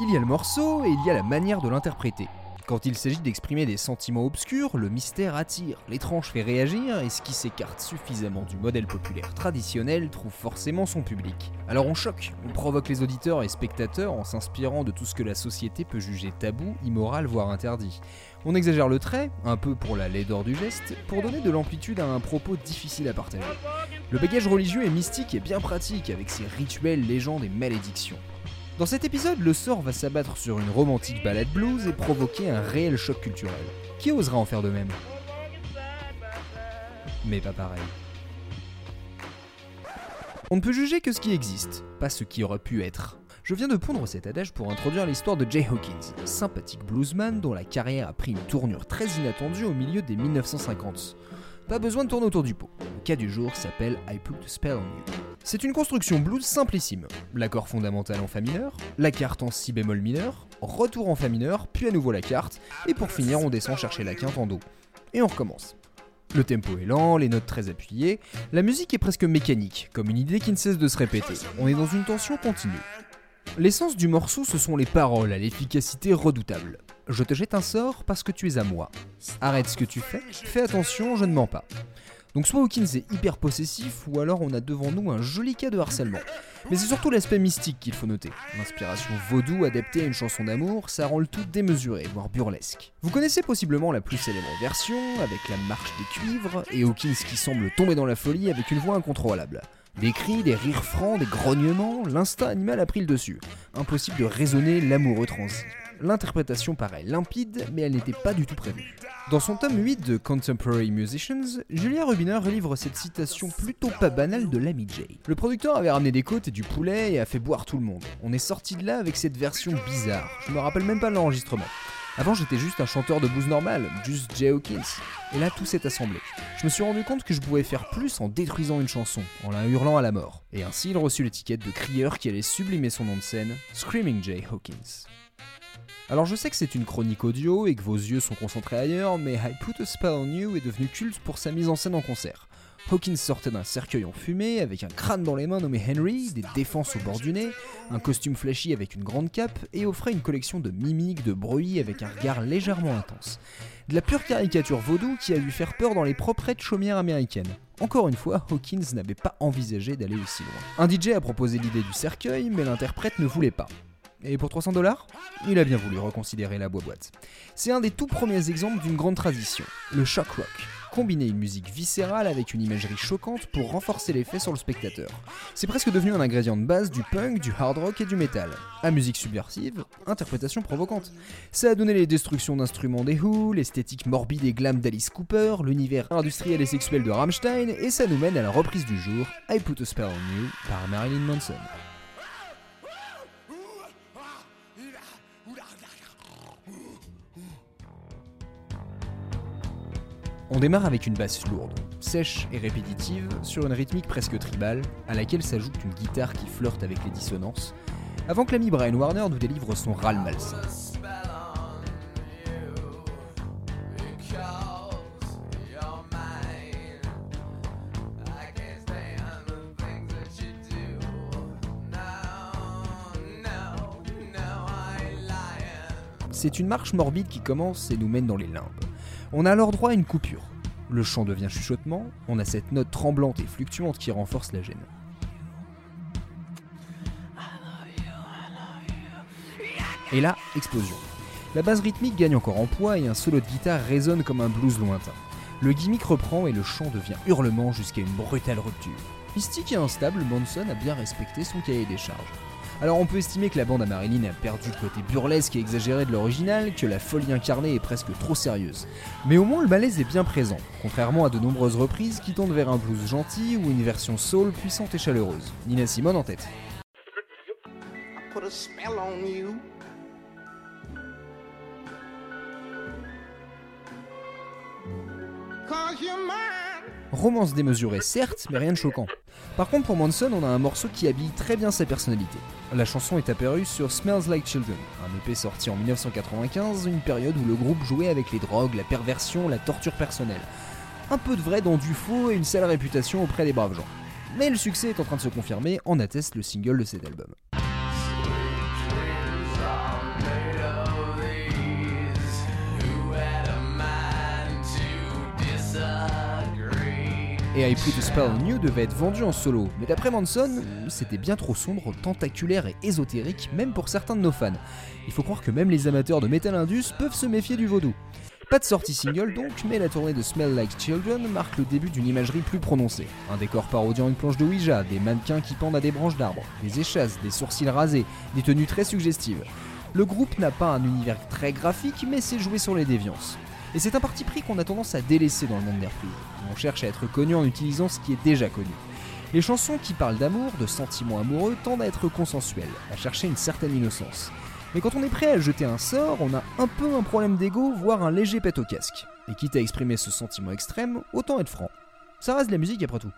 Il y a le morceau et il y a la manière de l'interpréter. Quand il s'agit d'exprimer des sentiments obscurs, le mystère attire, l'étrange fait réagir et ce qui s'écarte suffisamment du modèle populaire traditionnel trouve forcément son public. Alors on choque, on provoque les auditeurs et spectateurs en s'inspirant de tout ce que la société peut juger tabou, immoral, voire interdit. On exagère le trait, un peu pour la laideur du geste, pour donner de l'amplitude à un propos difficile à partager. Le bagage religieux et mystique est bien pratique avec ses rituels, légendes et malédictions. Dans cet épisode, le sort va s'abattre sur une romantique balade blues et provoquer un réel choc culturel. Qui osera en faire de même? Mais pas pareil. On ne peut juger que ce qui existe, pas ce qui aurait pu être. Je viens de pondre cet adage pour introduire l'histoire de Jay Hawkins, sympathique bluesman dont la carrière a pris une tournure très inattendue au milieu des 1950. Pas besoin de tourner autour du pot. Le cas du jour s'appelle I Put a Spell on You. C'est une construction blues simplissime. L'accord fondamental en Fa mineur, la carte en Si bémol mineur, retour en Fa mineur, puis à nouveau la carte, et pour finir on descend chercher la quinte en Do. Et on recommence. Le tempo est lent, les notes très appuyées, la musique est presque mécanique, comme une idée qui ne cesse de se répéter. On est dans une tension continue. L'essence du morceau, ce sont les paroles à l'efficacité redoutable. Je te jette un sort parce que tu es à moi. Arrête ce que tu fais, fais attention, je ne mens pas. Donc soit Hawkins est hyper possessif, ou alors on a devant nous un joli cas de harcèlement. Mais c'est surtout l'aspect mystique qu'il faut noter. L'inspiration vaudou adaptée à une chanson d'amour, ça rend le tout démesuré, voire burlesque. Vous connaissez possiblement la plus célèbre version, avec la marche des cuivres, et Hawkins qui semble tomber dans la folie avec une voix incontrôlable. Des cris, des rires francs, des grognements, l'instinct animal a pris le dessus. Impossible de raisonner l'amoureux transi. L'interprétation paraît limpide, mais elle n'était pas du tout prévue. Dans son tome 8 de Contemporary Musicians, Julia Rubiner livre cette citation plutôt pas banale de l'ami Jay. Le producteur avait ramené des côtes et du poulet et a fait boire tout le monde. On est sorti de là avec cette version bizarre. Je me rappelle même pas l'enregistrement. Avant, j'étais juste un chanteur de blues normal, juste Jay Hawkins. Et là, tout s'est assemblé. Je me suis rendu compte que je pouvais faire plus en détruisant une chanson, en la hurlant à la mort. Et ainsi, il reçut l'étiquette de crieur qui allait sublimer son nom de scène, Screaming Jay Hawkins. Alors je sais que c'est une chronique audio et que vos yeux sont concentrés ailleurs, mais I Put a Spell on You est devenu culte pour sa mise en scène en concert. Hawkins sortait d'un cercueil en fumée avec un crâne dans les mains nommé Henry, des défenses au bord du nez, un costume flashy avec une grande cape et offrait une collection de mimiques, de bruits avec un regard légèrement intense. De la pure caricature vaudou qui a dû faire peur dans les proprettes chaumières américaines. Encore une fois, Hawkins n'avait pas envisagé d'aller aussi loin. Un DJ a proposé l'idée du cercueil, mais l'interprète ne voulait pas. Et pour 300 dollars? Il a bien voulu reconsidérer la boîte. C'est un des tout premiers exemples d'une grande tradition, le shock rock. Combiner une musique viscérale avec une imagerie choquante pour renforcer l'effet sur le spectateur. C'est presque devenu un ingrédient de base du punk, du hard rock et du metal. À musique subversive, interprétation provocante. Ça a donné les destructions d'instruments des Who, l'esthétique morbide et glam d'Alice Cooper, l'univers industriel et sexuel de Rammstein, et ça nous mène à la reprise du jour, I Put a Spell on You, par Marilyn Manson. On démarre avec une basse lourde, sèche et répétitive, sur une rythmique presque tribale, à laquelle s'ajoute une guitare qui flirte avec les dissonances, avant que l'ami Brian Warner nous délivre son râle malsain. C'est une marche morbide qui commence et nous mène dans les limbes. On a alors droit à une coupure. Le chant devient chuchotement, on a cette note tremblante et fluctuante qui renforce la gêne. Et là, explosion. La base rythmique gagne encore en poids et un solo de guitare résonne comme un blues lointain. Le gimmick reprend et le chant devient hurlement jusqu'à une brutale rupture. Mystique et instable, Manson a bien respecté son cahier des charges. Alors on peut estimer que la bande à Marilyn a perdu le côté burlesque et exagéré de l'original, que la folie incarnée est presque trop sérieuse. Mais au moins le malaise est bien présent, contrairement à de nombreuses reprises qui tendent vers un blues gentil ou une version soul puissante et chaleureuse. Nina Simone en tête. Romance démesurée, certes, mais rien de choquant. Par contre, pour Manson, on a un morceau qui habille très bien sa personnalité. La chanson est apparue sur Smells Like Children, un EP sorti en 1995, une période où le groupe jouait avec les drogues, la perversion, la torture personnelle. Un peu de vrai dans du faux et une sale réputation auprès des braves gens. Mais le succès est en train de se confirmer, en atteste le single de cet album. Et I Put a Spell on You devait être vendu en solo, mais d'après Manson, c'était bien trop sombre, tentaculaire et ésotérique, même pour certains de nos fans. Il faut croire que même les amateurs de Metal Indus peuvent se méfier du vaudou. Pas de sortie single donc, mais la tournée de Smell Like Children marque le début d'une imagerie plus prononcée. Un décor parodiant une planche de Ouija, des mannequins qui pendent à des branches d'arbres, des échasses, des sourcils rasés, des tenues très suggestives. Le groupe n'a pas un univers très graphique, mais c'est joué sur les déviances. Et c'est un parti pris qu'on a tendance à délaisser dans le monde d'Airplay. On cherche à être connu en utilisant ce qui est déjà connu. Les chansons qui parlent d'amour, de sentiments amoureux, tendent à être consensuelles, à chercher une certaine innocence. Mais quand on est prêt à jeter un sort, on a un peu un problème d'ego, voire un léger pet au casque. Et quitte à exprimer ce sentiment extrême, autant être franc. Ça reste de la musique après tout.